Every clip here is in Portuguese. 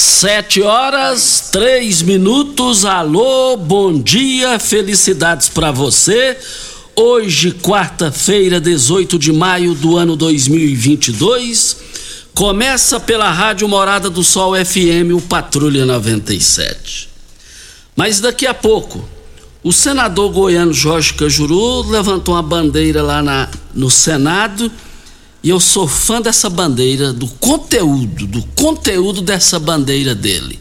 Sete horas, três minutos. Alô, bom dia, felicidades para você. Hoje, quarta-feira, 18 de maio do ano 2022, começa pela Rádio Morada do Sol FM, o Patrulha 97. Mas daqui a pouco, o senador goiano Jorge Cajuru levantou uma bandeira lá na, no Senado e eu sou fã dessa bandeira, do conteúdo, do conteúdo dessa bandeira dele.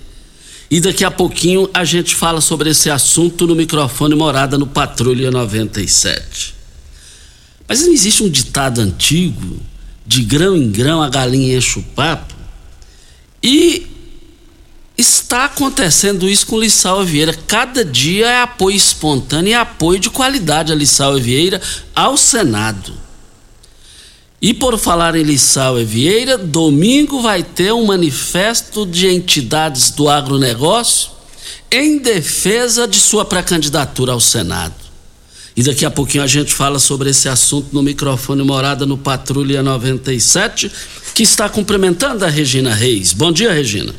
E daqui a pouquinho a gente fala sobre esse assunto no microfone Morada no Patrulha 97. Mas não existe um ditado antigo, de grão em grão a galinha enche o papo? E está acontecendo isso com Lissau Vieira. Cada dia é apoio espontâneo e apoio de qualidade a Lissau Vieira ao Senado. E por falar em Lissau e Vieira, domingo vai ter um manifesto de entidades do agronegócio em defesa de sua pré-candidatura ao Senado. E daqui a pouquinho a gente fala sobre esse assunto no microfone Morada no Patrulha 97, que está cumprimentando a Regina Reis. Bom dia, Regina.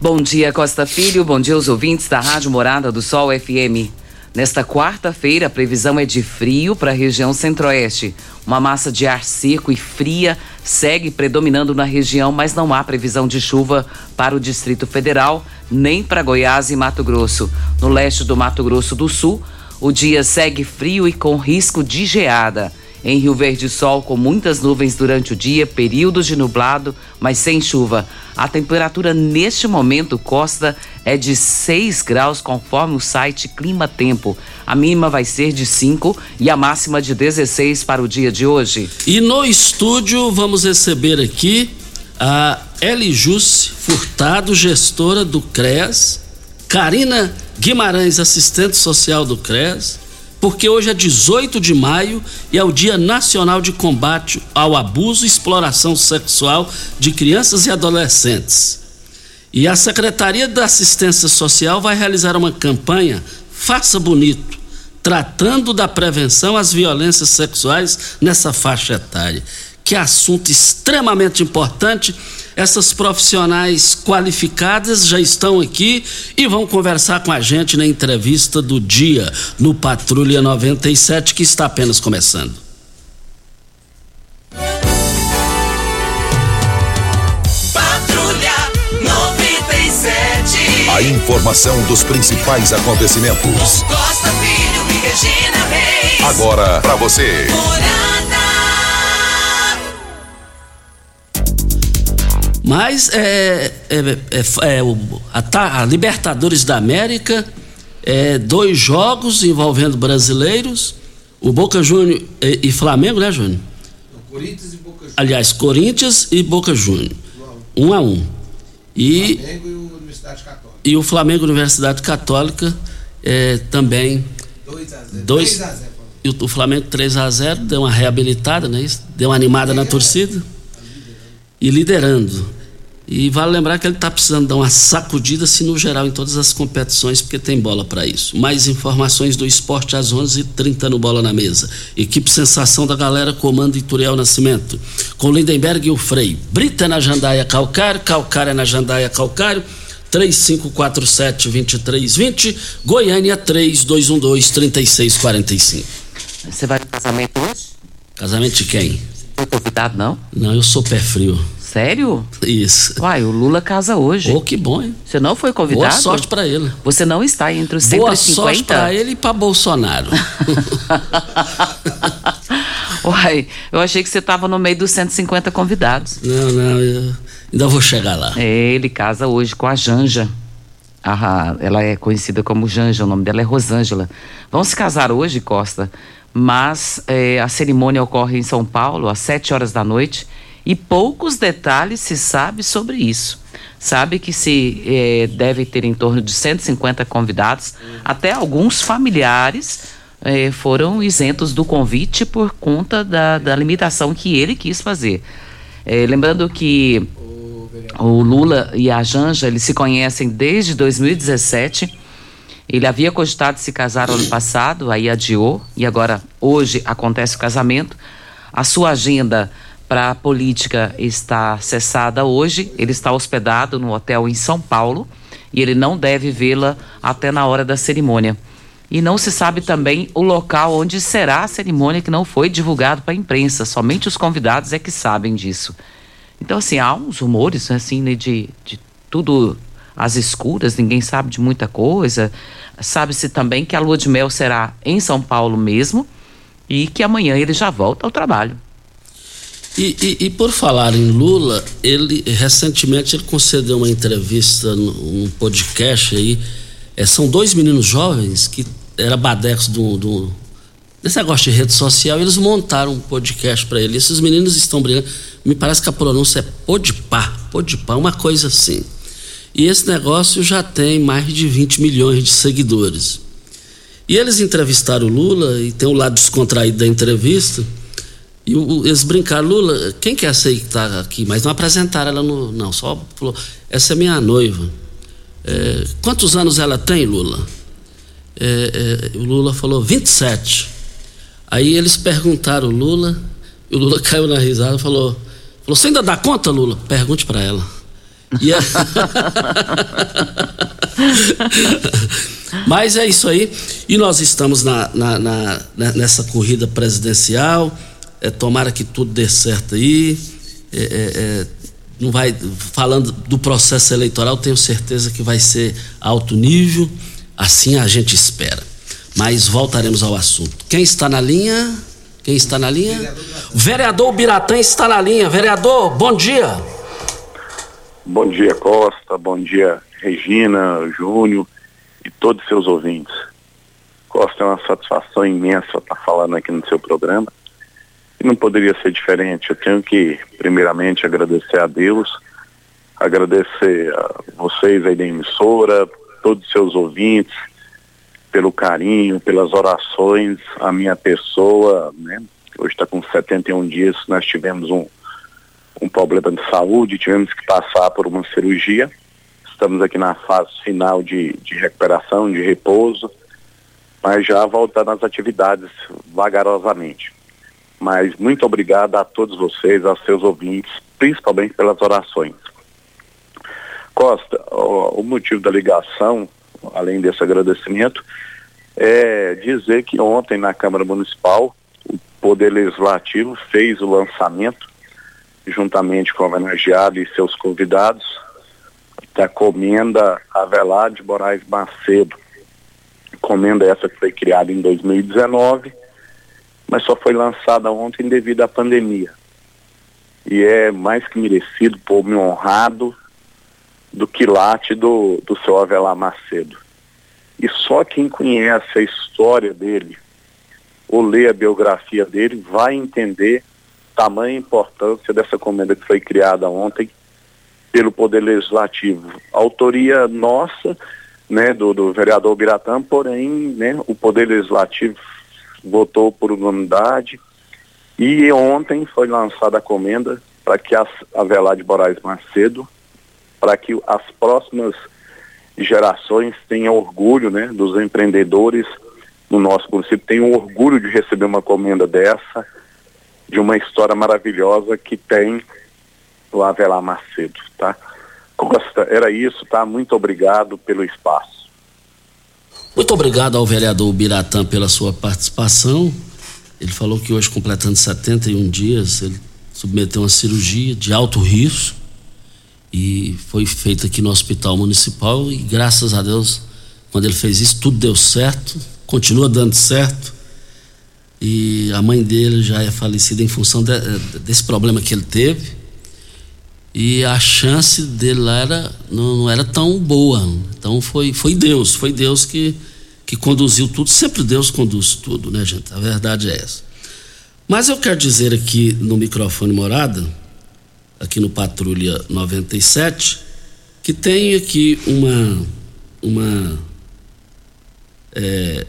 Bom dia, Costa Filho. Bom dia aos ouvintes da Rádio Morada do Sol FM. Nesta quarta-feira, a previsão é de frio para a região centro-oeste. Uma massa de ar seco e fria segue predominando na região, mas não há previsão de chuva para o Distrito Federal, nem para Goiás e Mato Grosso. No leste do Mato Grosso do Sul, o dia segue frio e com risco de geada. Em Rio Verde, sol com muitas nuvens durante o dia, períodos de nublado, mas sem chuva. A temperatura neste momento costa é de 6 graus, conforme o site Clima Tempo. A mínima vai ser de 5 e a máxima de 16 para o dia de hoje. E no estúdio vamos receber aqui a Elijuce Furtado, gestora do CRES, Karina Guimarães, assistente social do CRES porque hoje é 18 de maio e é o Dia Nacional de Combate ao Abuso e Exploração Sexual de Crianças e Adolescentes. E a Secretaria da Assistência Social vai realizar uma campanha Faça Bonito, tratando da prevenção às violências sexuais nessa faixa etária. Que assunto extremamente importante essas profissionais qualificadas já estão aqui e vão conversar com a gente na entrevista do dia no Patrulha 97, que está apenas começando. Patrulha 97. A informação dos principais acontecimentos. Costa Filho e Regina Reis. Agora para você. Mas é, é, é, é o, a, a, Libertadores da América, é, dois jogos envolvendo brasileiros, o Boca Júnior e, e Flamengo, né, Júnior? Corinthians e Boca Juniors. Aliás, Corinthians e Boca Júnior. Um a um. E, Flamengo e o Universidade Católica. E o Flamengo Universidade Católica. é, também 2 a 0. Dois- 3 a 0. Paulo. e o, o Flamengo 3 a 0 deu uma reabilitada, né? Isso? Deu uma animada na torcida e liderando. E vale lembrar que ele está precisando dar uma sacudida, se no geral, em todas as competições, porque tem bola para isso. Mais informações do esporte às 11h30 no Bola na Mesa. Equipe Sensação da Galera, comando Ituriel Nascimento. Com Lindenberg e o Frei. Brita na Jandaia Calcário, Calcária na Jandaia Calcário. 3547-2320, Goiânia 3212-3645. Você vai no casamento hoje? Casamento de quem? Foi convidado, não? Não, eu sou pé frio. Sério? Isso. Uai, o Lula casa hoje. Oh, que bom, hein? Você não foi Boa convidado? sorte pra ele. Você não está entre os Boa sorte 150? pra ele e pra Bolsonaro. Uai, eu achei que você estava no meio dos 150 convidados. não, não, eu ainda vou chegar lá. É, Ele casa hoje com a Janja. Ah, ela é conhecida como Janja, o nome dela é Rosângela. Vão se casar hoje, Costa, mas é, a cerimônia ocorre em São Paulo às 7 horas da noite e poucos detalhes se sabe sobre isso. Sabe que se é, deve ter em torno de 150 convidados, até alguns familiares é, foram isentos do convite por conta da, da limitação que ele quis fazer. Lembrando que o Lula e a Janja, eles se conhecem desde 2017. Ele havia cogitado se casar ano passado, aí adiou, e agora, hoje, acontece o casamento. A sua agenda para a política está cessada hoje. Ele está hospedado no hotel em São Paulo e ele não deve vê-la até na hora da cerimônia. E não se sabe também o local onde será a cerimônia que não foi divulgado para a imprensa. Somente os convidados é que sabem disso. Então, assim, há uns rumores, assim, né, de, de tudo às escuras, ninguém sabe de muita coisa. Sabe-se também que a lua de mel será em São Paulo mesmo e que amanhã ele já volta ao trabalho. E, e- e por falar em Lula, ele recentemente ele concedeu uma entrevista num podcast aí. É, são dois meninos jovens que era badecos do, do desse negócio de rede social. Eles montaram um podcast para ele. Esses meninos estão brigando. Me parece que a pronúncia é podpá, podpá, uma coisa assim. E esse negócio já tem mais de 20 milhões de seguidores. E eles entrevistaram o Lula e tem o lado descontraído da entrevista. E o- eles brincaram, Lula, quem que essa aí que está aqui? Mas não apresentaram ela no. Não, só falou, essa é minha noiva. É, quantos anos ela tem, Lula? É, é, o Lula falou 27. Aí eles perguntaram o Lula, e o Lula caiu na risada e falou, falou: Você ainda dá conta, Lula? Pergunte para ela. E a- Mas é isso aí. E nós estamos na, na- na- na- nessa corrida presidencial. É, tomara que tudo dê certo aí. É, é, é, não vai falando do processo eleitoral, tenho certeza que vai ser alto nível. Assim a gente espera. Mas voltaremos ao assunto. Quem está na linha? Quem está na linha? Vereador Biratã está na linha. Vereador, bom dia. Bom dia, Costa. Bom dia, Regina, Júnior e todos os seus ouvintes. Costa, é uma satisfação imensa estar falando aqui no seu programa. E não poderia ser diferente. Eu tenho que, primeiramente, agradecer a Deus, agradecer a vocês aí da emissora, todos os seus ouvintes, pelo carinho, pelas orações, a minha pessoa, né? Hoje está com 71 dias, nós tivemos um, um problema de saúde, tivemos que passar por uma cirurgia. Estamos aqui na fase final de, de recuperação, de repouso, mas já voltando às atividades vagarosamente. Mas muito obrigado a todos vocês, aos seus ouvintes, principalmente pelas orações. Costa, o, o motivo da ligação, além desse agradecimento, é dizer que ontem na Câmara Municipal o Poder Legislativo fez o lançamento juntamente com o homenageado e seus convidados, da comenda Avelar de Moraes Macedo. Comenda essa que foi criada em 2019, mas só foi lançada ontem devido à pandemia. E é mais que merecido, por me honrado, do quilate do, do seu Avelar Macedo. E só quem conhece a história dele, ou lê a biografia dele, vai entender tamanha importância dessa comenda que foi criada ontem pelo Poder Legislativo. Autoria nossa, né, do, do vereador Biratã, porém, né, o Poder Legislativo votou por unanimidade e ontem foi lançada a comenda para que a Avelar de Moraes Macedo, para que as próximas gerações tenham orgulho, né, dos empreendedores no nosso município, tenham orgulho de receber uma comenda dessa, de uma história maravilhosa que tem o Avelar Macedo, tá? Costa, era isso, tá? Muito obrigado pelo espaço. Muito obrigado ao vereador Biratã pela sua participação. Ele falou que hoje, completando 71 dias, ele submeteu uma cirurgia de alto risco e foi feita aqui no Hospital Municipal e graças a Deus, quando ele fez isso, tudo deu certo, continua dando certo. E a mãe dele já é falecida em função de, desse problema que ele teve e a chance dele lá era, não, não, era tão boa. Então foi, foi Deus, foi Deus que, que conduziu tudo. Sempre Deus conduz tudo, né, gente? A verdade é essa. Mas eu quero dizer aqui no microfone morada, aqui no Patrulha 97, que tem aqui uma. uma é,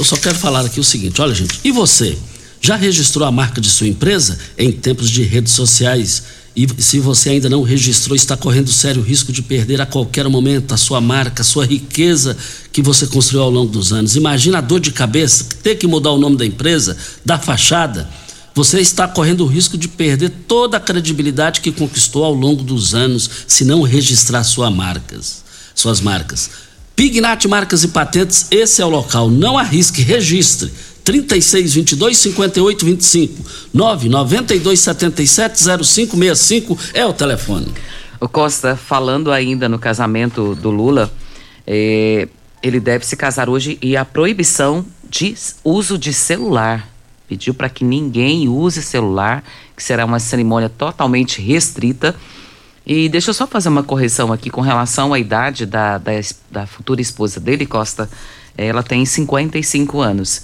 eu só quero falar aqui o seguinte: olha, gente, e você? Já registrou a marca de sua empresa em tempos de redes sociais? E se você ainda não registrou, está correndo sério risco de perder a qualquer momento a sua marca, a sua riqueza que você construiu ao longo dos anos. Imagina a dor de cabeça, ter que mudar o nome da empresa, da fachada. Você está correndo o risco de perder toda a credibilidade que conquistou ao longo dos anos se não registrar sua marcas, suas marcas. Pignat Marcas e Patentes, esse é o local. Não arrisque, registre 36 22 58 25 992 77 0565 é o telefone. O Costa, falando ainda no casamento do Lula, é, ele deve se casar hoje e a proibição de uso de celular. Pediu para que ninguém use celular, que será uma cerimônia totalmente restrita. E deixa eu só fazer uma correção aqui com relação à idade da, da, da futura esposa dele, Costa. Ela tem 55 anos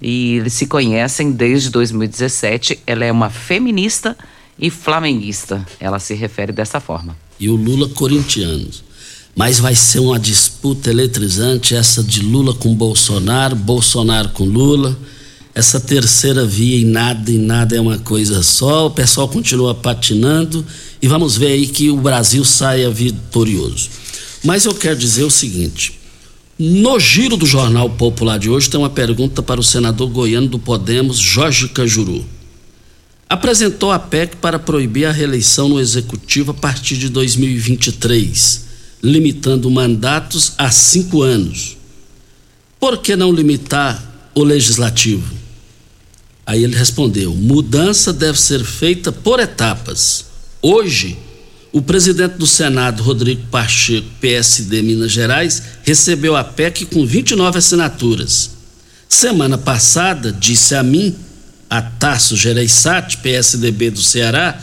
e eles se conhecem desde 2017. Ela é uma feminista e flamenguista. Ela se refere dessa forma. E o Lula corintiano. Mas vai ser uma disputa eletrizante essa de Lula com Bolsonaro, Bolsonaro com Lula. Essa terceira via em nada e nada é uma coisa só. O pessoal continua patinando e vamos ver aí que o Brasil saia vitorioso. Mas eu quero dizer o seguinte: no giro do Jornal Popular de hoje tem uma pergunta para o senador goiano do Podemos, Jorge Cajuru. Apresentou a PEC para proibir a reeleição no executivo a partir de 2023, limitando mandatos a cinco anos. Por que não limitar o legislativo? Aí ele respondeu: mudança deve ser feita por etapas. Hoje, o presidente do Senado, Rodrigo Pacheco, PSD Minas Gerais, recebeu a PEC com 29 assinaturas. Semana passada, disse a mim, a Tasso Gereissati, PSDB do Ceará,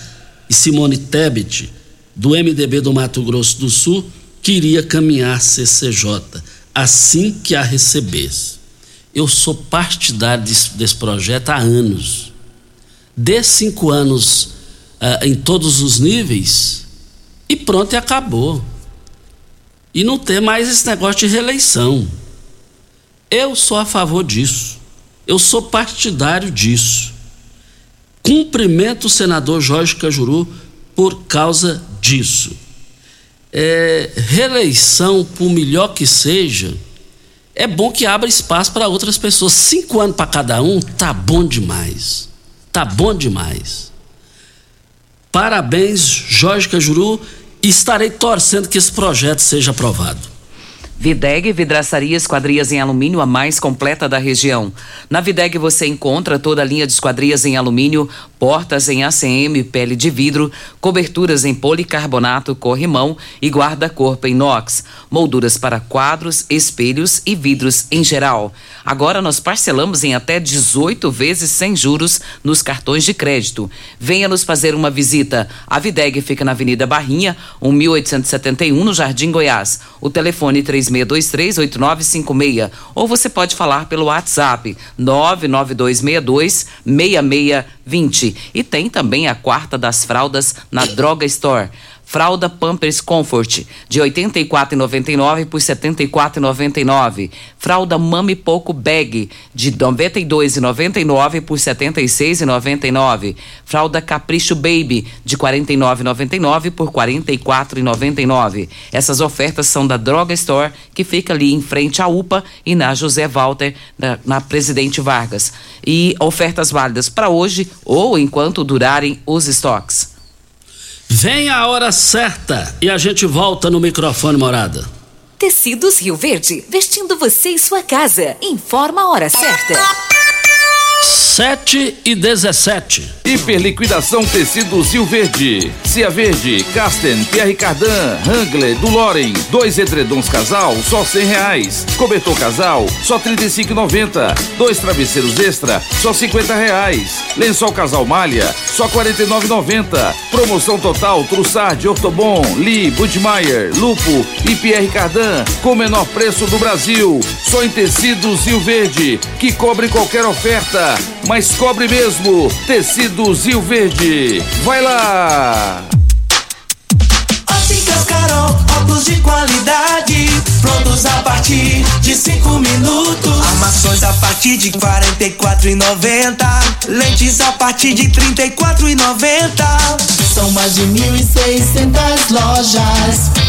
e Simone Tebet, do MDB do Mato Grosso do Sul, que iria caminhar CCJ, assim que a recebesse. Eu sou partidário desse, desse projeto há anos. Dê cinco anos uh, em todos os níveis, e pronto, e acabou. E não ter mais esse negócio de reeleição. Eu sou a favor disso. Eu sou partidário disso. Cumprimento o senador Jorge Cajuru por causa disso. É, reeleição, por melhor que seja, é bom que abra espaço para outras pessoas. Cinco anos para cada um, tá bom demais. Tá bom demais. Parabéns, Jorge Cajuru estarei torcendo que esse projeto seja aprovado. Videg Vidraçaria Esquadrias em Alumínio, a mais completa da região. Na Videg você encontra toda a linha de esquadrias em alumínio, portas em ACM, pele de vidro, coberturas em policarbonato, corrimão e guarda-corpo em inox, molduras para quadros, espelhos e vidros em geral. Agora nós parcelamos em até 18 vezes sem juros nos cartões de crédito. Venha nos fazer uma visita. A Videg fica na Avenida Barrinha, 1871, no Jardim Goiás. O telefone 3 36238956 ou você pode falar pelo WhatsApp 99262 6620. E tem também a quarta das fraldas na Droga Store. Fralda Pampers Comfort de R$ 84,99 por R$ 74,99. Fralda Mami Poco Bag de R$ 92,99 por R$ 76,99. Fralda Capricho Baby de R$ 49,99 por R$ 44,99. Essas ofertas são da Droga Store, que fica ali em frente à UPA e na José Walter, na, na Presidente Vargas. E ofertas válidas para hoje ou enquanto durarem os estoques. Vem a hora certa e a gente volta no microfone morada. Tecidos Rio Verde, vestindo você e sua casa. Informa a hora certa. 7 e 17. Hiperliquidação Tecidos Rio Verde. Cia Verde, Casten, Pierre Cardan, Hangler, do Loren. Dois edredons casal, só cem reais. Cobertor casal, só trinta e cinco Dois travesseiros extra, só cinquenta reais. Lençol casal malha, só quarenta e nove Promoção total, Trussard, Ortobon, Lee, Budmeier, Lupo e Pierre Cardan, com o menor preço do Brasil. Só em Tecidos Rio Verde, que cobre qualquer oferta mas cobre mesmo. Tecidos Rio Verde. Vai lá! Óticas Carol, óculos de qualidade, prontos a partir de cinco minutos. Armações a partir de quarenta e quatro lentes a partir de trinta e quatro. São mais de mil e lojas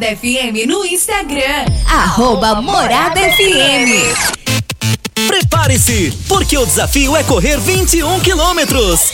Morada FM no Instagram. Arroba Morada FM. Prepare-se, porque o desafio é correr 21 quilômetros.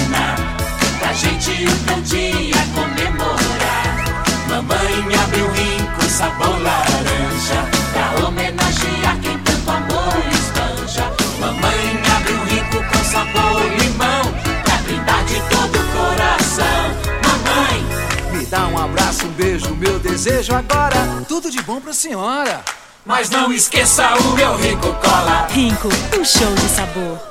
pra gente o teu dia comemorar. Mamãe abriu rico sabor laranja, pra homenagear quem tanto amor espanja. Mamãe abriu rico com sabor limão, pra brindar de todo o coração. Mamãe, Me dá um abraço, um beijo, meu desejo agora. Tudo de bom pra senhora. mas não esqueça o meu rico cola. Rinco, um show de sabor.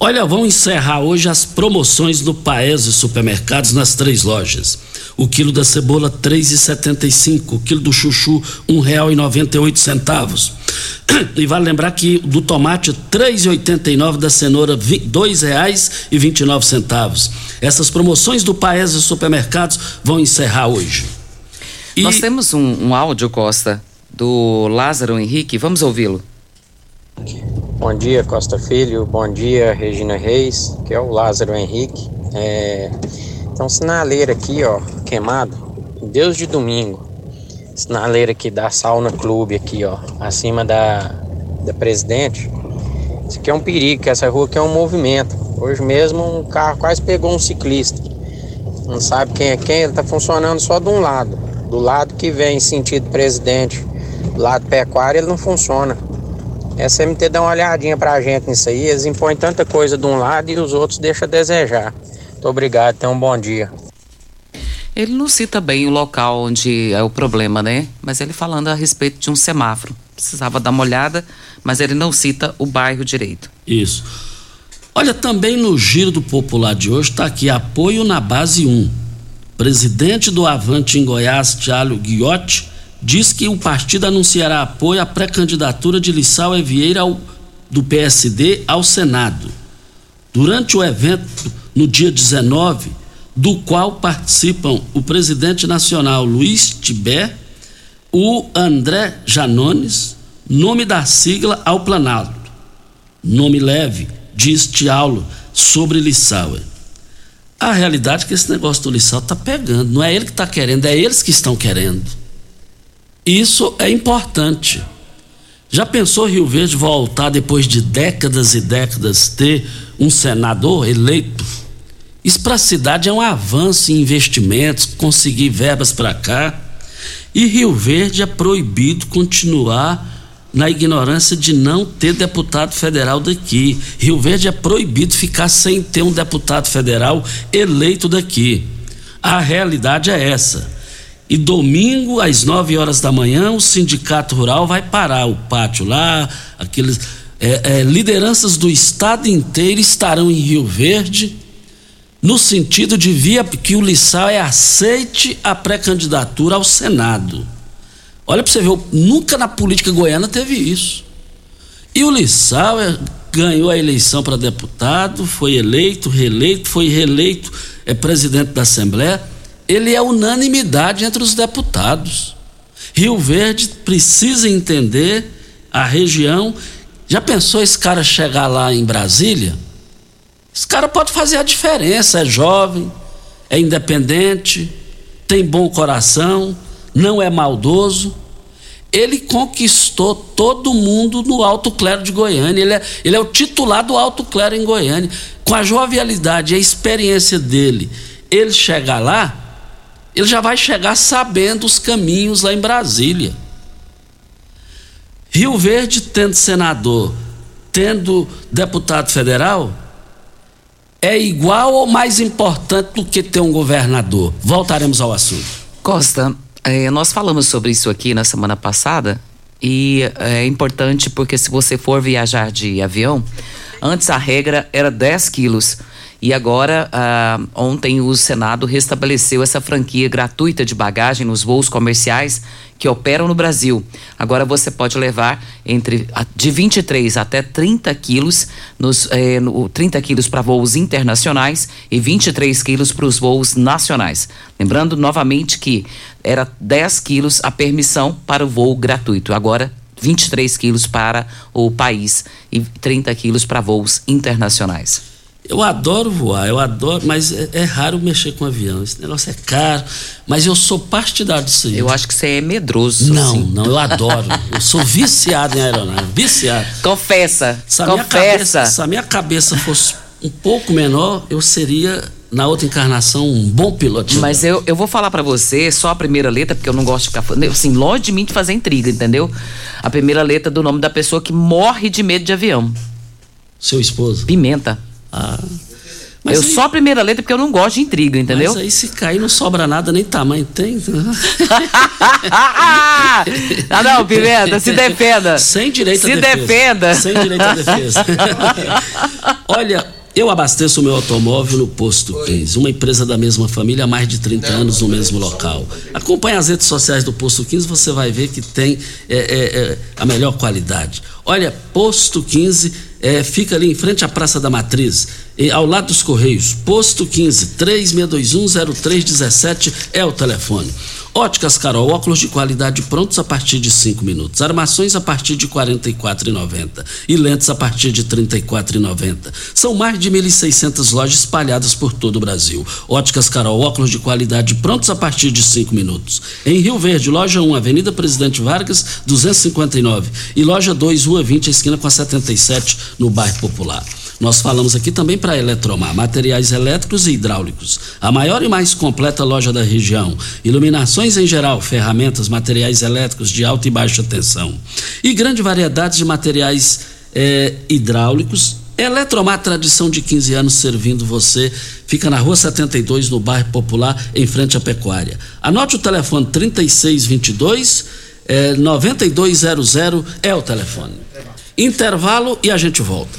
Olha, vão encerrar hoje as promoções no Paese Supermercados nas três lojas. O quilo da cebola R$ 3,75, o quilo do chuchu R$ 1,98. E vale lembrar que do tomate R$ 3,89, da cenoura R$ 2,29. Essas promoções do Paese Supermercados vão encerrar hoje. E- Nós temos um, um áudio, Costa, do Lázaro Henrique. Vamos ouvi-lo. Bom dia, Costa Filho. Bom dia, Regina Reis, que é o Lázaro Henrique. É... Tem aqui, ó, queimado. Deus de domingo. Sinaleiro aqui da Sauna Clube, aqui, ó, acima da, da Presidente. Isso aqui é um perigo, essa rua aqui é um movimento. Hoje mesmo um carro quase pegou um ciclista. Não sabe quem é quem, ele tá funcionando só de um lado. Do lado que vem sentido presidente, do lado pecuário, ele não funciona. Essa MT dá uma olhadinha pra gente nisso aí. Eles impõem tanta coisa de um lado e os outros deixam a desejar. Muito obrigado, tenha um bom dia. Ele não cita bem o local onde é o problema, né? Mas ele falando a respeito de um semáforo. Precisava dar uma olhada, mas ele não cita o bairro direito. Isso. Olha, também no Giro do Popular de hoje está aqui apoio na base 1. Presidente do Avante em Goiás, Tiago Guiotti, diz que o partido anunciará apoio à pré-candidatura de Lissau Evieira ao, do PSD ao Senado. Durante o evento, no dia 19, do qual participam o presidente nacional Luiz Tibé, o André Janones, nome da sigla ao Planalto. Nome leve, diz Tiaulo sobre Lissauer. A realidade é que esse negócio do Lissau está pegando. Não é ele que está querendo, é eles que estão querendo. Isso é importante. Já pensou Rio Verde voltar depois de décadas e décadas ter um senador eleito? Isso para a cidade é um avanço em investimentos, conseguir verbas para cá. E Rio Verde é proibido continuar na ignorância de não ter deputado federal daqui. Rio Verde é proibido ficar sem ter um deputado federal eleito daqui. A realidade é essa. E domingo, às 9 horas da manhã, o Sindicato Rural vai parar o pátio lá, aqueles. É, é, lideranças do estado inteiro estarão em Rio Verde, no sentido de via que o Lissau é aceite a pré-candidatura ao Senado. Olha para você ver, nunca na política goiana teve isso. E o Lissau é, ganhou a eleição para deputado, foi eleito, reeleito, foi reeleito, é presidente da Assembleia ele é unanimidade entre os deputados. Rio Verde precisa entender a região. Já pensou esse cara chegar lá em Brasília? Esse cara pode fazer a diferença. É jovem, é independente, tem bom coração, não é maldoso. Ele conquistou todo mundo no Alto Clero de Goiânia. Ele é, ele é o titular do Alto Clero em Goiânia. Com a jovialidade e a experiência dele, ele chegar lá, ele já vai chegar sabendo os caminhos lá em Brasília. Rio Verde, tendo senador, tendo deputado federal, é igual ou mais importante do que ter um governador? Voltaremos ao assunto. Costa, é, nós falamos sobre isso aqui na semana passada e é importante porque se você for viajar de avião, antes a regra era 10 quilos. E agora, ah, ontem, o Senado restabeleceu essa franquia gratuita de bagagem nos voos comerciais que operam no Brasil. Agora você pode levar entre de 23 até 30 quilos, nos, eh, no, 30 quilos para voos internacionais e 23 quilos para os voos nacionais. Lembrando novamente que era 10 quilos a permissão para o voo gratuito. Agora 23 quilos para o país e 30 quilos para voos internacionais. Eu adoro voar, eu adoro, mas é, é, raro mexer com avião. Esse negócio é caro, mas eu sou partidário disso aí. Eu acho que você é medroso. Não, assim. não, eu adoro. eu sou viciado em aeronave, viciado. Confessa, se confessa. Minha cabeça, se a minha cabeça fosse um pouco menor, eu seria na outra encarnação um bom piloto. Mas eu, eu vou falar para você só a primeira letra, porque eu não gosto de ficar assim, longe de mim de fazer intriga, entendeu? A primeira letra do nome da pessoa que morre de medo de avião. Seu esposo? Pimenta. Ah. Mas eu aí, só a primeira letra porque eu não gosto de intriga, entendeu? Mas aí se cair não sobra nada, nem tamanho tem. ah, não, Pimenta, se defenda. Sem direito se à defesa. Se defenda. Sem direito à defesa. Olha, eu abasteço o meu automóvel no Posto 15, uma empresa da mesma família há mais de 30 anos no mesmo local. Acompanhe as redes sociais do Posto 15, você vai ver que tem é, é, é, a melhor qualidade. Olha, Posto 15 é, fica ali em frente à Praça da Matriz. Ao lado dos Correios, posto 15 36210317 é o telefone. Óticas Carol, óculos de qualidade prontos a partir de 5 minutos. Armações a partir de R$ 44,90 e lentes a partir de R$ 34,90. São mais de 1.600 lojas espalhadas por todo o Brasil. Óticas Carol, óculos de qualidade prontos a partir de 5 minutos. Em Rio Verde, loja 1, Avenida Presidente Vargas, 259 e loja 2, Rua 20, esquina com a 77, no bairro Popular. Nós falamos aqui também para Eletromar, materiais elétricos e hidráulicos. A maior e mais completa loja da região. Iluminações em geral, ferramentas, materiais elétricos de alta e baixa tensão. E grande variedade de materiais é, hidráulicos. Eletromar, tradição de 15 anos servindo você. Fica na rua 72, no bairro Popular, em frente à Pecuária. Anote o telefone 3622 é, 9200 é o telefone. Intervalo e a gente volta.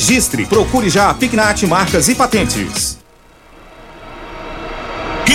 procure já a Pignat Marcas e Patentes.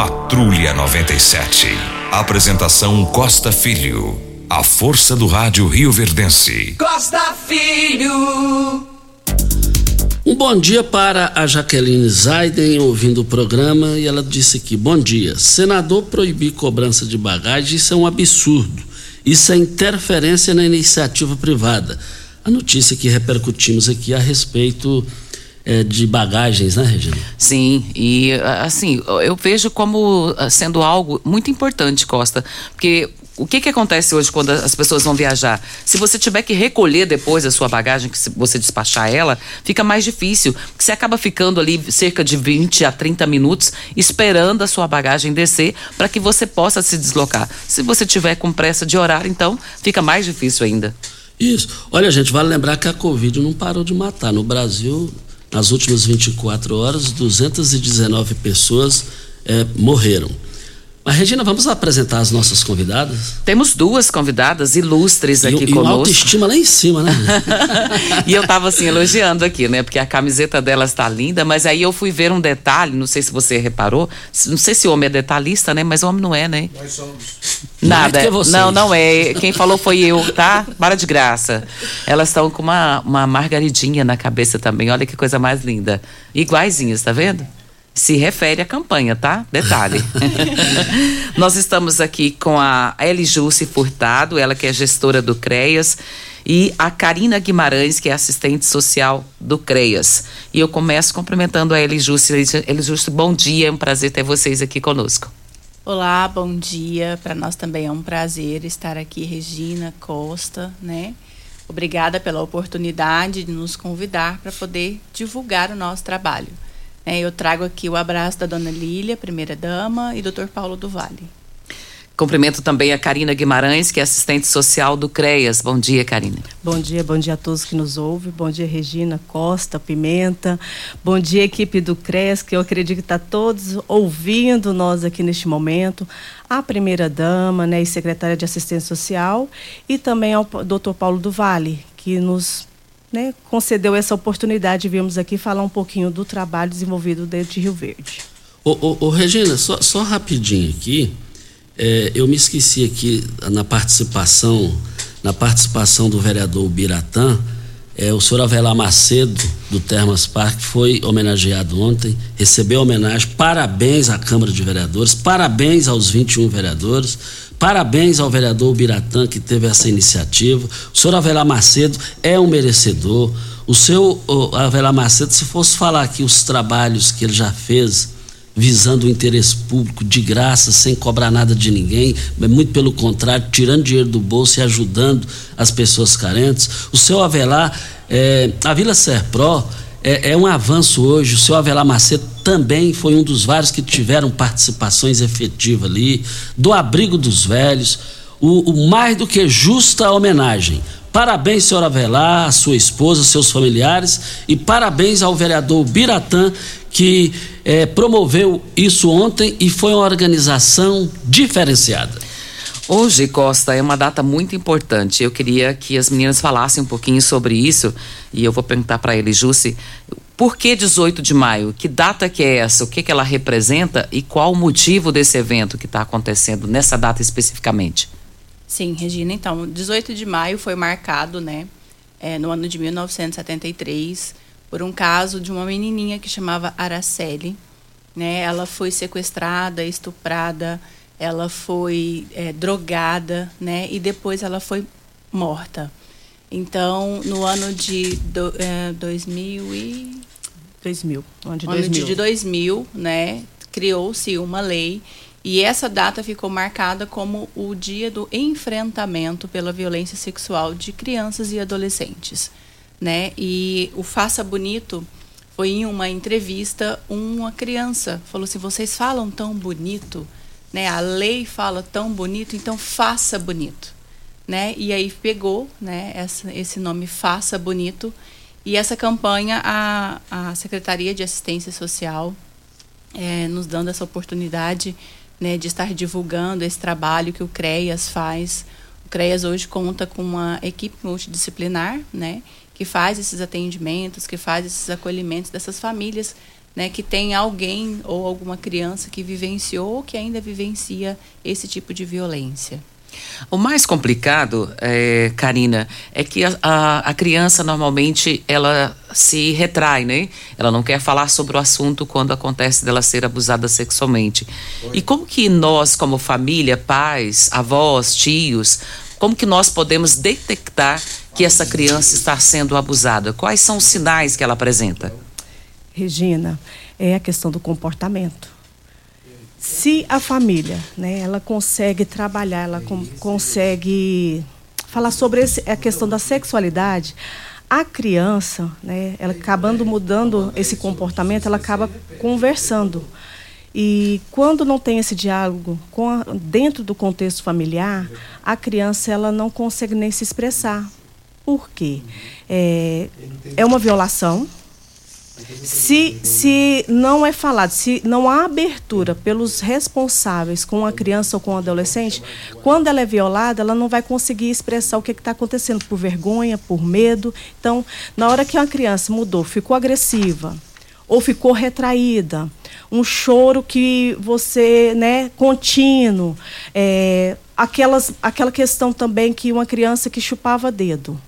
Patrulha 97. Apresentação Costa Filho. A força do rádio Rio Verdense. Costa Filho. Um bom dia para a Jaqueline Zaiden, ouvindo o programa, e ela disse aqui: Bom dia. Senador proibir cobrança de bagagem, isso é um absurdo. Isso é interferência na iniciativa privada. A notícia que repercutimos aqui a respeito é, de bagagens, né, Regina? Sim, e assim, eu vejo como sendo algo muito importante, Costa, porque o que, que acontece hoje quando as pessoas vão viajar? Se você tiver que recolher depois a sua bagagem, que você despachar ela, fica mais difícil, porque você acaba ficando ali cerca de 20 a 30 minutos esperando a sua bagagem descer para que você possa se deslocar. Se você tiver com pressa de horário, então fica mais difícil ainda. Isso. Olha, gente, vale lembrar que a Covid não parou de matar. No Brasil, nas últimas 24 horas, 219 pessoas é, morreram. Mas, Regina, vamos apresentar as nossas convidadas? Temos duas convidadas ilustres aqui e, conosco. E autoestima lá em cima, né? e eu tava assim, elogiando aqui, né? Porque a camiseta delas está linda, mas aí eu fui ver um detalhe, não sei se você reparou, não sei se o homem é detalhista, né? Mas o homem não é, né? Nós somos. Nada. Não, não é. Quem falou foi eu, tá? Para de graça. Elas estão com uma, uma margaridinha na cabeça também. Olha que coisa mais linda. Iguaizinhas, tá vendo? Se refere à campanha, tá? Detalhe. Nós estamos aqui com a Elijuce Furtado, ela que é gestora do CREAS, e a Karina Guimarães, que é assistente social do CREAS. E eu começo cumprimentando a Elijuce. Elijuce, bom dia, é um prazer ter vocês aqui conosco. Olá, bom dia. Para nós também é um prazer estar aqui, Regina Costa, né? Obrigada pela oportunidade de nos convidar para poder divulgar o nosso trabalho. É, eu trago aqui o abraço da dona Lília, primeira-dama, e doutor Paulo do Vale. Cumprimento também a Karina Guimarães, que é assistente social do CREAS. Bom dia, Karina. Bom dia, bom dia a todos que nos ouvem. Bom dia, Regina Costa, Pimenta. Bom dia, equipe do CREAS, que eu acredito que está todos ouvindo nós aqui neste momento. A primeira-dama né, e secretária de assistência social. E também ao doutor Paulo do Vale, que nos né, concedeu essa oportunidade de virmos aqui falar um pouquinho do trabalho desenvolvido dentro de Rio Verde. Ô, ô, ô Regina, só, só rapidinho aqui, é, eu me esqueci aqui na participação, na participação do vereador Biratã, é, o senhor Avelar Macedo, do Termas Parque, foi homenageado ontem, recebeu homenagem, parabéns à Câmara de Vereadores, parabéns aos 21 vereadores, Parabéns ao vereador Biratã que teve essa iniciativa. O senhor Avelar Macedo é um merecedor. O seu o Avelar Macedo, se fosse falar aqui os trabalhos que ele já fez visando o interesse público de graça, sem cobrar nada de ninguém, muito pelo contrário, tirando dinheiro do bolso e ajudando as pessoas carentes. O seu Avelar, é, a Vila Serpro é, é, um avanço hoje. O seu Avelar Macedo também foi um dos vários que tiveram participações efetivas ali, do abrigo dos velhos, o, o mais do que justa homenagem. Parabéns, senhor Avelar, a sua esposa, seus familiares e parabéns ao vereador Biratã que é, promoveu isso ontem e foi uma organização diferenciada. Hoje, Costa, é uma data muito importante. Eu queria que as meninas falassem um pouquinho sobre isso e eu vou perguntar para ele, Jussi, por que 18 de maio? Que data que é essa? O que, que ela representa e qual o motivo desse evento que está acontecendo nessa data especificamente? Sim, Regina, então, 18 de maio foi marcado, né, é, no ano de 1973, por um caso de uma menininha que chamava Araceli, né, ela foi sequestrada, estuprada, ela foi é, drogada, né? E depois ela foi morta. Então, no ano de do, é, 2000 e 2000, ano de 2000, ano de 2000 né? Criou-se uma lei e essa data ficou marcada como o dia do enfrentamento pela violência sexual de crianças e adolescentes, né? E o Faça Bonito foi em uma entrevista uma criança falou assim: "Vocês falam tão bonito" né? A lei fala tão bonito, então faça bonito, né? E aí pegou, né? Essa, esse nome faça bonito e essa campanha a, a Secretaria de Assistência Social é, nos dando essa oportunidade, né? De estar divulgando esse trabalho que o CREAS faz. O CREAS hoje conta com uma equipe multidisciplinar, né? Que faz esses atendimentos, que faz esses acolhimentos dessas famílias né, que tem alguém ou alguma criança que vivenciou ou que ainda vivencia esse tipo de violência. O mais complicado, é, Karina, é que a, a, a, criança normalmente ela se retrai, né? Ela não quer falar sobre o assunto quando acontece dela ser abusada sexualmente. Oi. E como que nós, como família, pais, avós, tios, como que nós podemos detectar que essa criança está sendo abusada? Quais são os sinais que ela apresenta? Regina, é a questão do comportamento. Se a família, né, ela consegue trabalhar, ela com, consegue falar sobre esse, a questão da sexualidade, a criança, né, ela acabando mudando esse comportamento, ela acaba conversando. E quando não tem esse diálogo a, dentro do contexto familiar, a criança ela não consegue nem se expressar, Por quê? É, é uma violação. Se, se não é falado, se não há abertura pelos responsáveis com a criança ou com o adolescente, quando ela é violada, ela não vai conseguir expressar o que está acontecendo por vergonha, por medo. Então, na hora que uma criança mudou, ficou agressiva ou ficou retraída, um choro que você, né, contínuo, é, aquelas, aquela questão também que uma criança que chupava dedo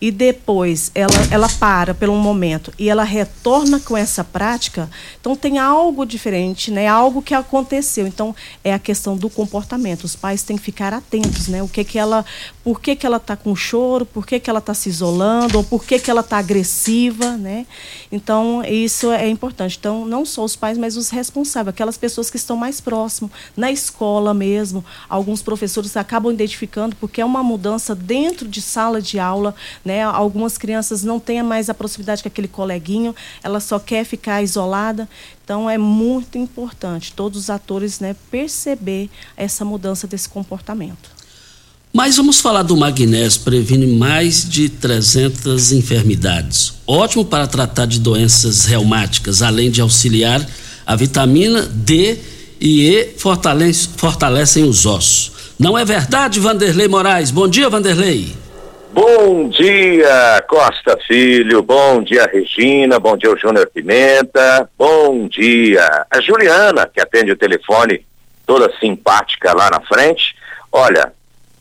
e depois ela, ela para por um momento e ela retorna com essa prática, então tem algo diferente, né? Algo que aconteceu. Então é a questão do comportamento. Os pais têm que ficar atentos, né? O que que ela, por que que ela está com choro, por que que ela está se isolando ou por que que ela está agressiva, né? Então isso é importante. Então não só os pais, mas os responsáveis, aquelas pessoas que estão mais próximo, na escola mesmo. Alguns professores acabam identificando porque é uma mudança dentro de sala de aula né? Algumas crianças não têm mais a proximidade com aquele coleguinho, ela só quer ficar isolada. Então é muito importante todos os atores né, perceber essa mudança desse comportamento. Mas vamos falar do magnésio, previne mais de 300 enfermidades. Ótimo para tratar de doenças reumáticas, além de auxiliar a vitamina D e E fortalece, fortalecem os ossos. Não é verdade, Vanderlei Moraes? Bom dia, Vanderlei. Bom dia, Costa Filho. Bom dia, Regina. Bom dia, Júnior Pimenta. Bom dia, a Juliana, que atende o telefone, toda simpática lá na frente. Olha,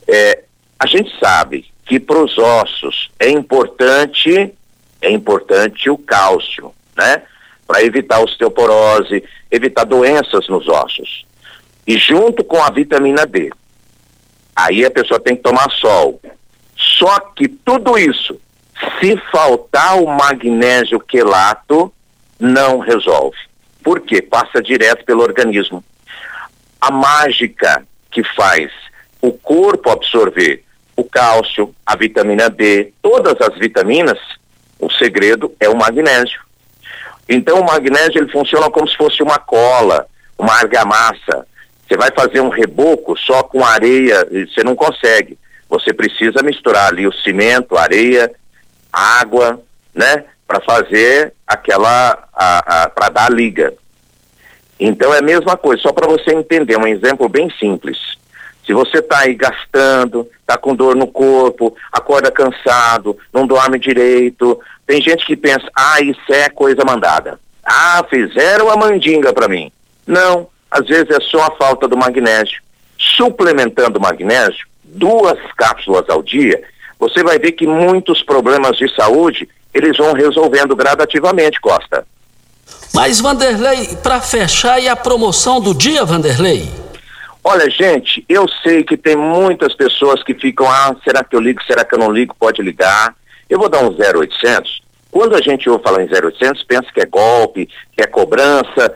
é, a gente sabe que para os ossos é importante, é importante o cálcio, né? Para evitar osteoporose, evitar doenças nos ossos. E junto com a vitamina D. Aí a pessoa tem que tomar sol só que tudo isso, se faltar o magnésio quelato, não resolve. Por quê? Passa direto pelo organismo. A mágica que faz o corpo absorver o cálcio, a vitamina D, todas as vitaminas, o segredo é o magnésio. Então o magnésio ele funciona como se fosse uma cola, uma argamassa. Você vai fazer um reboco só com areia, você não consegue. Você precisa misturar ali o cimento, areia, água, né? Para fazer aquela, para dar a liga. Então é a mesma coisa, só para você entender, um exemplo bem simples. Se você está aí gastando, está com dor no corpo, acorda cansado, não dorme direito, tem gente que pensa, ah, isso é coisa mandada. Ah, fizeram a mandinga para mim. Não, às vezes é só a falta do magnésio. Suplementando o magnésio, duas cápsulas ao dia, você vai ver que muitos problemas de saúde eles vão resolvendo gradativamente, Costa. Mas Vanderlei, para fechar e a promoção do dia, Vanderlei? Olha, gente, eu sei que tem muitas pessoas que ficam, ah, será que eu ligo, será que eu não ligo? Pode ligar. Eu vou dar um 0800. Quando a gente ouve falar em 0800, pensa que é golpe, que é cobrança.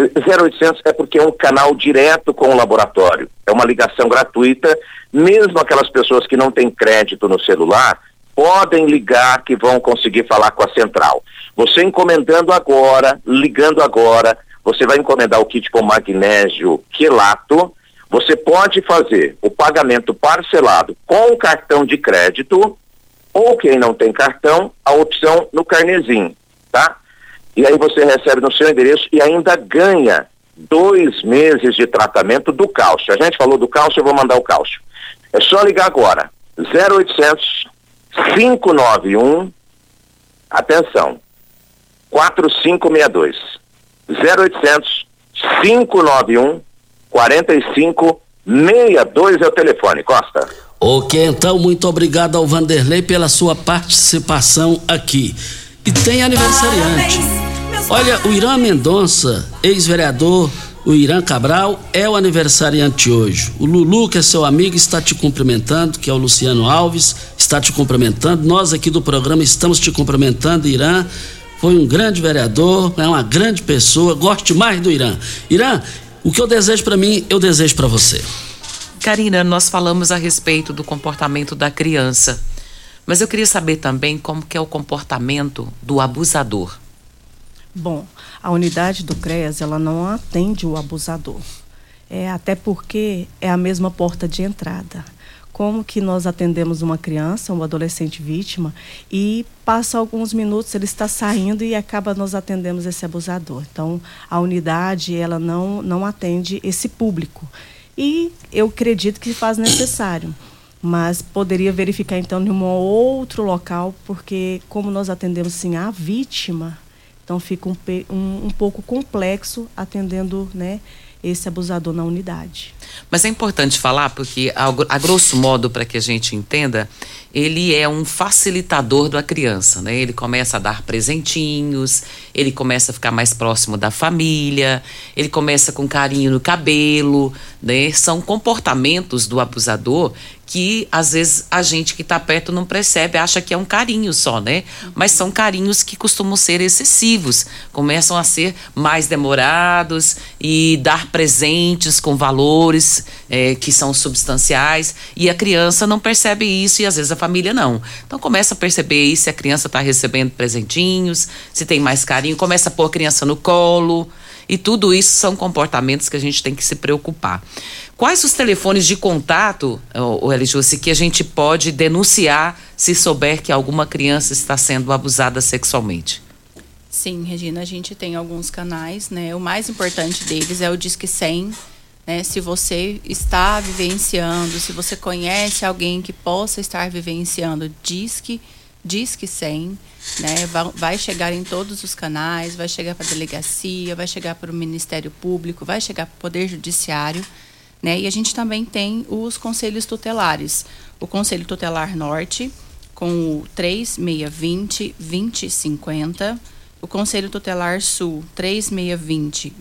0800 é porque é um canal direto com o laboratório. É uma ligação gratuita. Mesmo aquelas pessoas que não têm crédito no celular podem ligar que vão conseguir falar com a central. Você encomendando agora, ligando agora, você vai encomendar o kit com magnésio quelato. Você pode fazer o pagamento parcelado com o cartão de crédito ou quem não tem cartão, a opção no carnezinho, tá? e aí você recebe no seu endereço e ainda ganha dois meses de tratamento do cálcio. A gente falou do cálcio, eu vou mandar o cálcio. É só ligar agora. 0800 591 atenção 4562 0800 591 4562 é o telefone, Costa. Ok, então muito obrigado ao Vanderlei pela sua participação aqui. E tem aniversariante. Olha, o Irã Mendonça, ex-vereador, o Irã Cabral, é o aniversariante hoje. O Lulu, que é seu amigo, está te cumprimentando, que é o Luciano Alves, está te cumprimentando. Nós aqui do programa estamos te cumprimentando, Irã. Foi um grande vereador, é uma grande pessoa, gosto mais do Irã. Irã, o que eu desejo para mim, eu desejo para você. Karina, nós falamos a respeito do comportamento da criança. Mas eu queria saber também como que é o comportamento do abusador. Bom, a unidade do CREAS, ela não atende o abusador. É, até porque é a mesma porta de entrada. Como que nós atendemos uma criança, um adolescente vítima, e passa alguns minutos, ele está saindo e acaba nós atendemos esse abusador. Então, a unidade, ela não, não atende esse público. E eu acredito que faz necessário. Mas poderia verificar, então, em um outro local, porque como nós atendemos, sim, a vítima, então fica um, um, um pouco complexo atendendo, né, esse abusador na unidade. Mas é importante falar porque, a, grosso modo, para que a gente entenda, ele é um facilitador da criança, né? Ele começa a dar presentinhos, ele começa a ficar mais próximo da família, ele começa com carinho no cabelo, né? São comportamentos do abusador que às vezes a gente que está perto não percebe, acha que é um carinho só, né? Mas são carinhos que costumam ser excessivos, começam a ser mais demorados e dar presentes com valores é, que são substanciais e a criança não percebe isso e às vezes a família não. Então começa a perceber isso, se a criança está recebendo presentinhos, se tem mais carinho, começa a pôr a criança no colo. E tudo isso são comportamentos que a gente tem que se preocupar. Quais os telefones de contato, o Elijusse, que a gente pode denunciar se souber que alguma criança está sendo abusada sexualmente? Sim, Regina, a gente tem alguns canais, né? O mais importante deles é o Disque 100, né? Se você está vivenciando, se você conhece alguém que possa estar vivenciando, Disque, Disque 100, né? Vai chegar em todos os canais, vai chegar para a delegacia, vai chegar para o Ministério Público, vai chegar para o Poder Judiciário. Né? E a gente também tem os conselhos tutelares. O Conselho Tutelar Norte, com o 3620 2050. O Conselho Tutelar Sul, 3620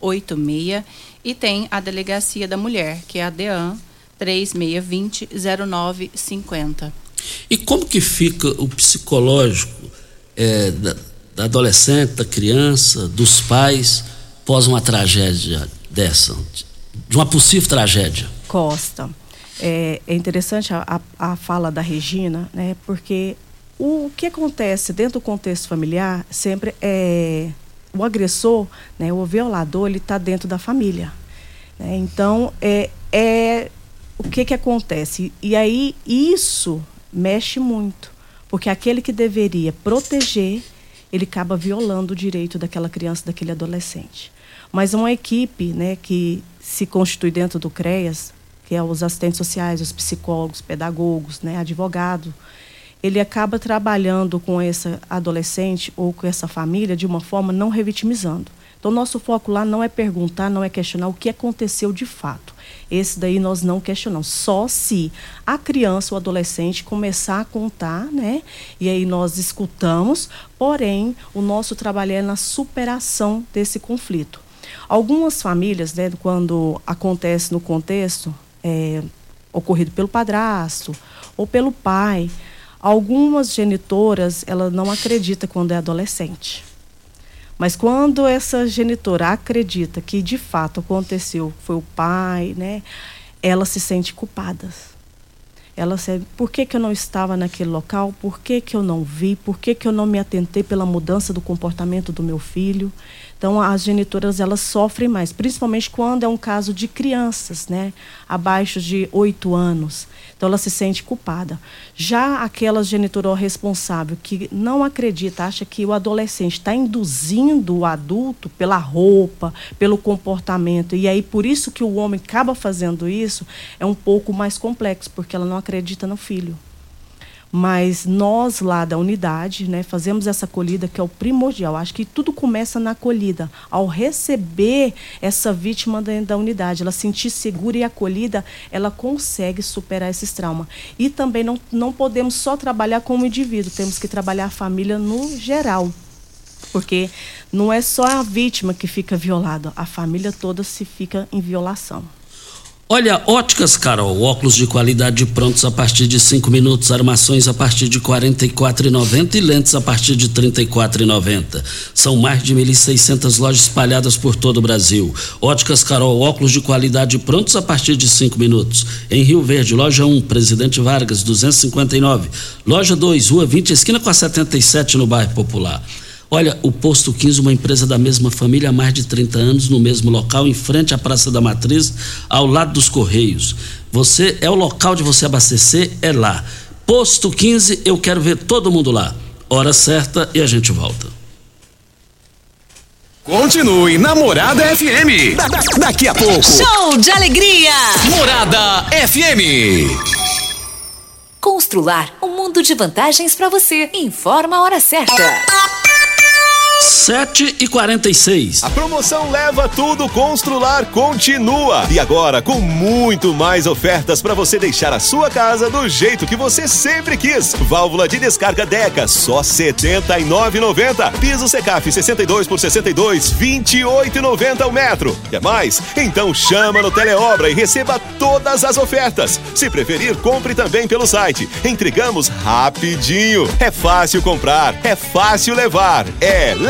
2086. E tem a Delegacia da Mulher, que é a DEAN, 3620 0950. E como que fica o psicológico é, da, da, adolescente, da criança, dos pais, pós uma tragédia dessa, de uma possível tragédia? Costa, é, é interessante a, a, a, fala da Regina, né? Porque o, que acontece dentro do contexto familiar sempre é o agressor, né? O violador, ele está dentro da família. Né? Então é, é o que que acontece e aí isso mexe muito, porque aquele que deveria proteger, ele acaba violando o direito daquela criança, daquele adolescente. Mas uma equipe né, que se constitui dentro do CREAS, que é os assistentes sociais, os psicólogos, pedagogos, né, advogado, ele acaba trabalhando com esse adolescente ou com essa família de uma forma não revitimizando. Então, nosso foco lá não é perguntar, não é questionar o que aconteceu de fato. Esse daí nós não questionamos. Só se a criança ou adolescente começar a contar, né? E aí nós escutamos, porém, o nosso trabalho é na superação desse conflito. Algumas famílias, né, quando acontece no contexto é, ocorrido pelo padrasto ou pelo pai, algumas genitoras, ela não acredita quando é adolescente. Mas quando essa genitora acredita que de fato aconteceu, foi o pai, né? Ela se sente culpada. Ela sabe por que, que eu não estava naquele local, por que, que eu não vi, por que, que eu não me atentei pela mudança do comportamento do meu filho. Então, as genitoras elas sofrem mais, principalmente quando é um caso de crianças, né, abaixo de oito anos. Então, ela se sente culpada. Já aquela genitora responsável que não acredita, acha que o adolescente está induzindo o adulto pela roupa, pelo comportamento, e aí por isso que o homem acaba fazendo isso, é um pouco mais complexo, porque ela não acredita no filho mas nós lá da unidade, né, fazemos essa acolhida que é o primordial. Acho que tudo começa na acolhida, ao receber essa vítima dentro da unidade, ela sentir segura e acolhida, ela consegue superar esses traumas. E também não, não podemos só trabalhar como indivíduo, temos que trabalhar a família no geral. Porque não é só a vítima que fica violada, a família toda se fica em violação. Olha, óticas Carol, óculos de qualidade prontos a partir de 5 minutos, armações a partir de R$ 44,90 e lentes a partir de R$ 34,90. São mais de 1.600 lojas espalhadas por todo o Brasil. Óticas Carol, óculos de qualidade prontos a partir de 5 minutos. Em Rio Verde, loja 1, Presidente Vargas, 259. Loja 2, Rua 20, esquina com a 77 no bairro Popular. Olha, o Posto 15, uma empresa da mesma família há mais de 30 anos, no mesmo local, em frente à Praça da Matriz, ao lado dos Correios. Você é o local de você abastecer, é lá. Posto 15, eu quero ver todo mundo lá. Hora certa e a gente volta. Continue Namorada FM. Da, da, daqui a pouco. Show de alegria. Morada FM. Constrular um mundo de vantagens para você. Informa a hora certa. 7 e 46 A promoção Leva Tudo Constrular continua. E agora com muito mais ofertas para você deixar a sua casa do jeito que você sempre quis. Válvula de descarga Deca, só R$ 79,90. Piso Secaf 62 por 62, 28,90 o metro. Quer mais? Então chama no Teleobra e receba todas as ofertas. Se preferir, compre também pelo site. Entregamos rapidinho. É fácil comprar, é fácil levar. É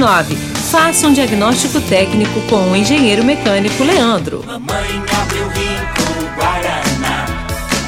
3622-5229. Faça um diagnóstico técnico com o engenheiro mecânico Leandro. Mamãe abriu rico Guaraná,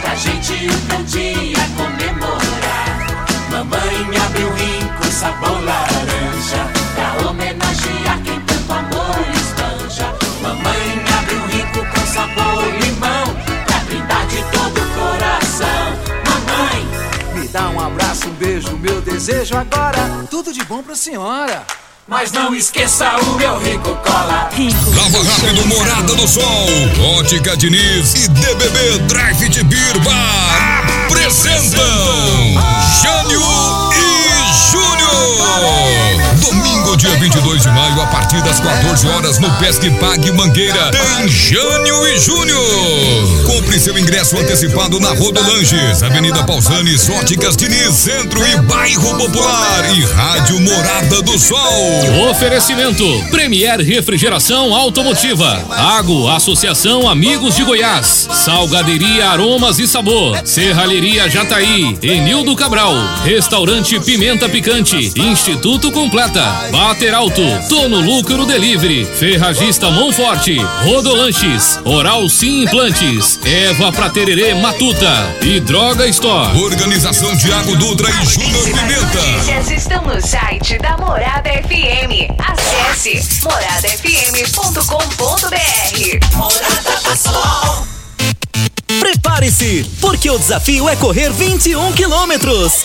pra gente um dia comemorar. Mamãe abriu rico sabor laranja, pra homenagear quem tanto amor espanja. Mamãe abriu rico com sabor limão, pra brindar de todo o coração. Mamãe, Me dá um abraço, um beijo, meu desejo agora. Tudo de bom pra senhora. Mas não esqueça o meu rico cola. Lava Rápido Morada do Sol, Ótica Diniz e DBB Drive de Birba apresentam Jânio e Júnior. Domingo, dia 22 de maio, a partir das 14 horas, no Pesque Pague Mangueira, tem Jânio e Júnior. Compre seu ingresso antecipado na Rodolanges, Avenida Pausanes, Óticas Diniz, Centro e Bairro Popular e Rádio Morada do Sol. Oferecimento Premier Refrigeração Automotiva Água Associação Amigos de Goiás Salgaderia Aromas e Sabor Serralheria Jataí Enildo Cabral Restaurante Pimenta Picante Instituto Completa Bater Alto Tono Lucro Delivery Ferragista Monforte Rodolanches Oral Sim Implantes Eva Pratererê Matuta e Droga Store Organização Tiago Dutra e Júnior Pimenta Notícias estão no site da Morada FM. Acesse moradafm.com.br. Morada do Sol. Prepare-se, porque o desafio é correr 21 quilômetros.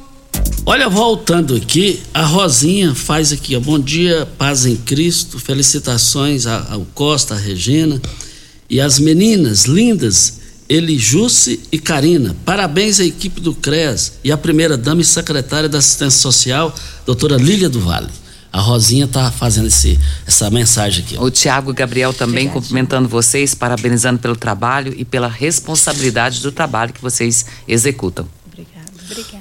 Olha, voltando aqui, a Rosinha faz aqui, ó, bom dia, paz em Cristo, felicitações ao Costa, à Regina e as meninas lindas Elijuce e Karina. Parabéns à equipe do CRES e à primeira dama e secretária da Assistência Social, doutora Lília do Vale. A Rosinha está fazendo esse, essa mensagem aqui. Ó. O Tiago Gabriel também Obrigada. cumprimentando vocês, parabenizando pelo trabalho e pela responsabilidade do trabalho que vocês executam. Obrigada. Obrigada.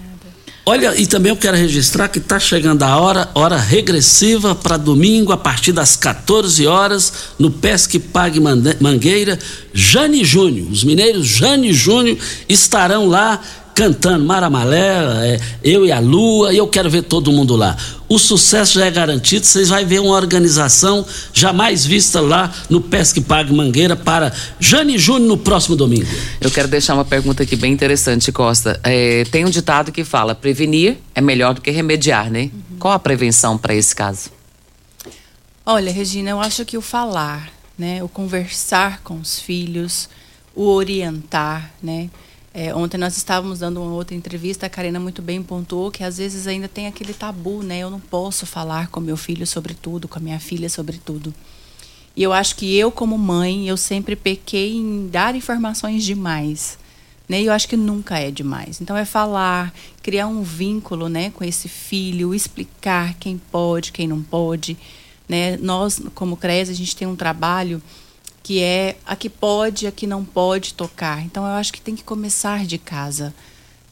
Olha, e também eu quero registrar que está chegando a hora, hora regressiva para domingo, a partir das 14 horas, no Pesque Pague Mangueira, Jane Júnior. Os mineiros Jane Júnior estarão lá cantando Maramalé, é, eu e a Lua, e eu quero ver todo mundo lá. O sucesso já é garantido, vocês vão ver uma organização jamais vista lá no Pesque Pague Mangueira para Jane Júnior no próximo domingo. Eu quero deixar uma pergunta aqui bem interessante, Costa. É, tem um ditado que fala: prevenir é melhor do que remediar, né? Uhum. Qual a prevenção para esse caso? Olha, Regina, eu acho que o falar, né, o conversar com os filhos, o orientar, né? É, ontem nós estávamos dando uma outra entrevista, a Karina muito bem pontuou que às vezes ainda tem aquele tabu, né? Eu não posso falar com meu filho sobre tudo, com a minha filha sobre tudo. E eu acho que eu, como mãe, eu sempre pequei em dar informações demais. Né? E eu acho que nunca é demais. Então é falar, criar um vínculo né, com esse filho, explicar quem pode, quem não pode. Né? Nós, como CRES, a gente tem um trabalho que é a que pode, a que não pode tocar. Então eu acho que tem que começar de casa,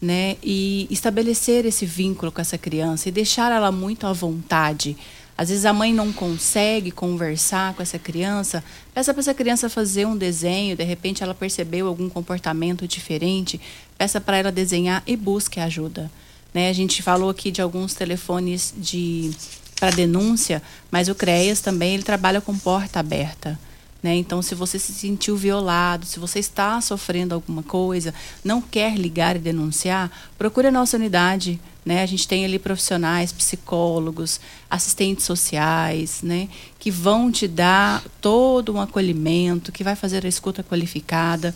né? E estabelecer esse vínculo com essa criança e deixar ela muito à vontade. Às vezes a mãe não consegue conversar com essa criança, peça para essa criança fazer um desenho, de repente ela percebeu algum comportamento diferente, peça para ela desenhar e busque ajuda. Né? A gente falou aqui de alguns telefones de para denúncia, mas o CREAS também ele trabalha com porta aberta. Né? Então, se você se sentiu violado, se você está sofrendo alguma coisa, não quer ligar e denunciar, procure a nossa unidade. Né? A gente tem ali profissionais, psicólogos, assistentes sociais, né? que vão te dar todo um acolhimento, que vai fazer a escuta qualificada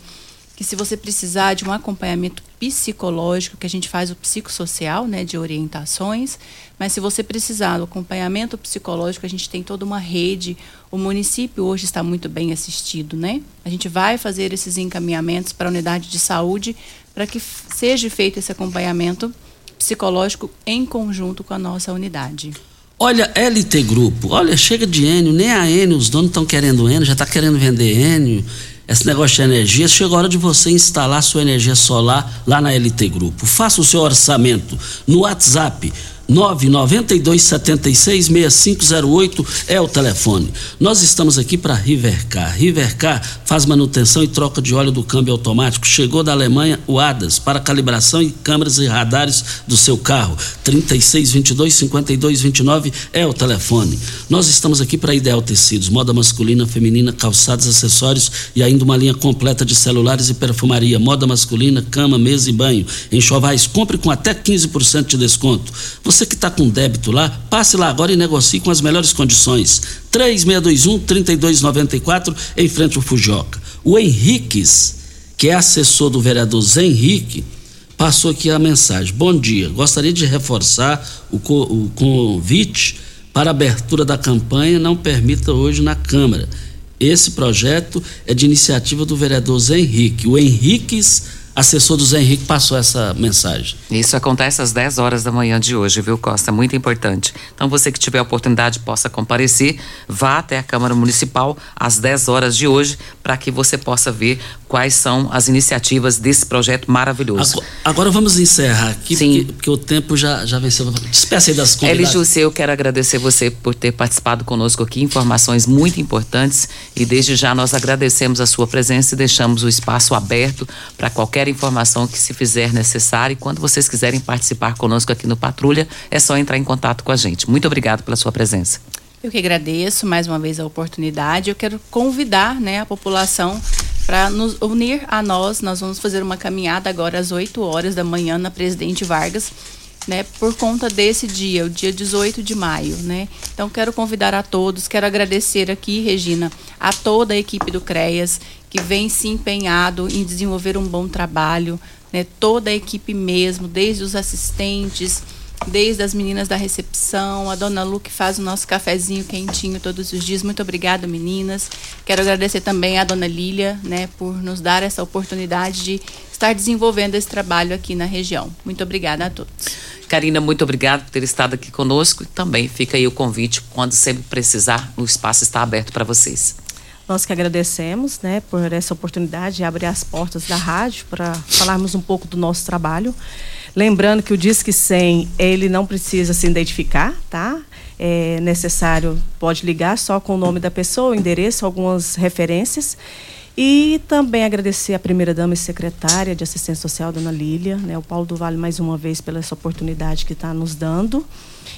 que se você precisar de um acompanhamento psicológico, que a gente faz o psicossocial, né, de orientações, mas se você precisar do acompanhamento psicológico, a gente tem toda uma rede. O município hoje está muito bem assistido, né? A gente vai fazer esses encaminhamentos para a unidade de saúde para que seja feito esse acompanhamento psicológico em conjunto com a nossa unidade. Olha, LT Grupo, olha, chega de Enio, nem a Enio, os donos estão querendo Enio, já está querendo vender Enio esse negócio de energia, chegou a hora de você instalar sua energia solar lá na LT Grupo. Faça o seu orçamento no WhatsApp 992766508 é o telefone. Nós estamos aqui para Rivercar. Rivercar faz manutenção e troca de óleo do câmbio automático. Chegou da Alemanha o ADAS para calibração e câmeras e radares do seu carro. 3622-5229 é o telefone. Nós estamos aqui para Ideal Tecidos, moda masculina, feminina, calçados, acessórios e ainda uma linha completa de celulares e perfumaria, moda masculina, cama, mesa e banho. Enxovais, compre com até 15% de desconto. Você você que está com débito lá, passe lá agora e negocie com as melhores condições. 3621-3294, em frente ao Fujioka. O Henriques, que é assessor do vereador Zé Henrique, passou aqui a mensagem. Bom dia, gostaria de reforçar o, co o convite para abertura da campanha Não Permita Hoje na Câmara. Esse projeto é de iniciativa do vereador Zé Henrique. O Henriques assessor do Zé Henrique passou essa mensagem. Isso acontece às 10 horas da manhã de hoje, viu, Costa? Muito importante. Então, você que tiver a oportunidade possa comparecer, vá até a Câmara Municipal às 10 horas de hoje, para que você possa ver quais são as iniciativas desse projeto maravilhoso. Agora, agora vamos encerrar aqui, Sim. Porque, porque, o tempo já, já venceu. Despeça aí das convidadas. Eli eu quero agradecer você por ter participado conosco aqui, informações muito importantes e desde já nós agradecemos a sua presença e deixamos o espaço aberto para qualquer informação que se fizer necessária. E quando vocês quiserem participar conosco aqui no Patrulha, é só entrar em contato com a gente. Muito obrigado pela sua presença. Eu que agradeço mais uma vez a oportunidade. Eu quero convidar né, a população para nos unir a nós. Nós vamos fazer uma caminhada agora às 8 horas da manhã na Presidente Vargas. Né, por conta desse dia, o dia 18 de maio, né? Então quero convidar a todos, quero agradecer aqui, Regina, a toda a equipe do CREAS que vem se empenhado em desenvolver um bom trabalho, né? toda a equipe mesmo, desde os assistentes, desde as meninas da recepção, a dona Lu que faz o nosso cafezinho quentinho todos os dias. Muito obrigada, meninas. Quero agradecer também à dona Lília, né, por nos dar essa oportunidade de estar desenvolvendo esse trabalho aqui na região. Muito obrigada a todos. Karina, muito obrigada por ter estado aqui conosco e também fica aí o convite, quando sempre precisar, o espaço está aberto para vocês. Nós que agradecemos, né, por essa oportunidade de abrir as portas da rádio para falarmos um pouco do nosso trabalho. Lembrando que o Disque 100, ele não precisa se identificar, tá? É necessário, pode ligar só com o nome da pessoa, o endereço, algumas referências. E também agradecer a primeira-dama e secretária de Assistência Social, dona Lília, né, o Paulo do Vale, mais uma vez, pela essa oportunidade que está nos dando.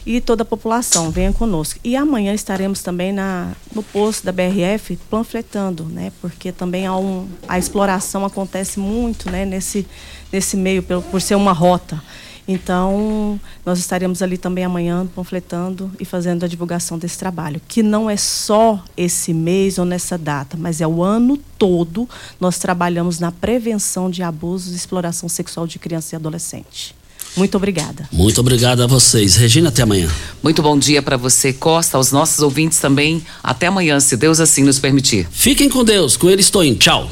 E toda a população, venha conosco. E amanhã estaremos também na, no posto da BRF panfletando, né, porque também há um, a exploração acontece muito né, nesse, nesse meio, por, ser uma rota. Então, nós estaremos ali também amanhã panfletando e fazendo a divulgação desse trabalho, que não é só esse mês ou nessa data, mas é o ano todo nós trabalhamos na prevenção de abusos e exploração sexual de criança e adolescente. Muito obrigada. Muito obrigado a vocês. Regina, até amanhã. Muito bom dia para você, Costa, aos nossos ouvintes também. Até amanhã, se Deus assim nos permitir. Fiquem com Deus. Com ele estou indo. Tchau.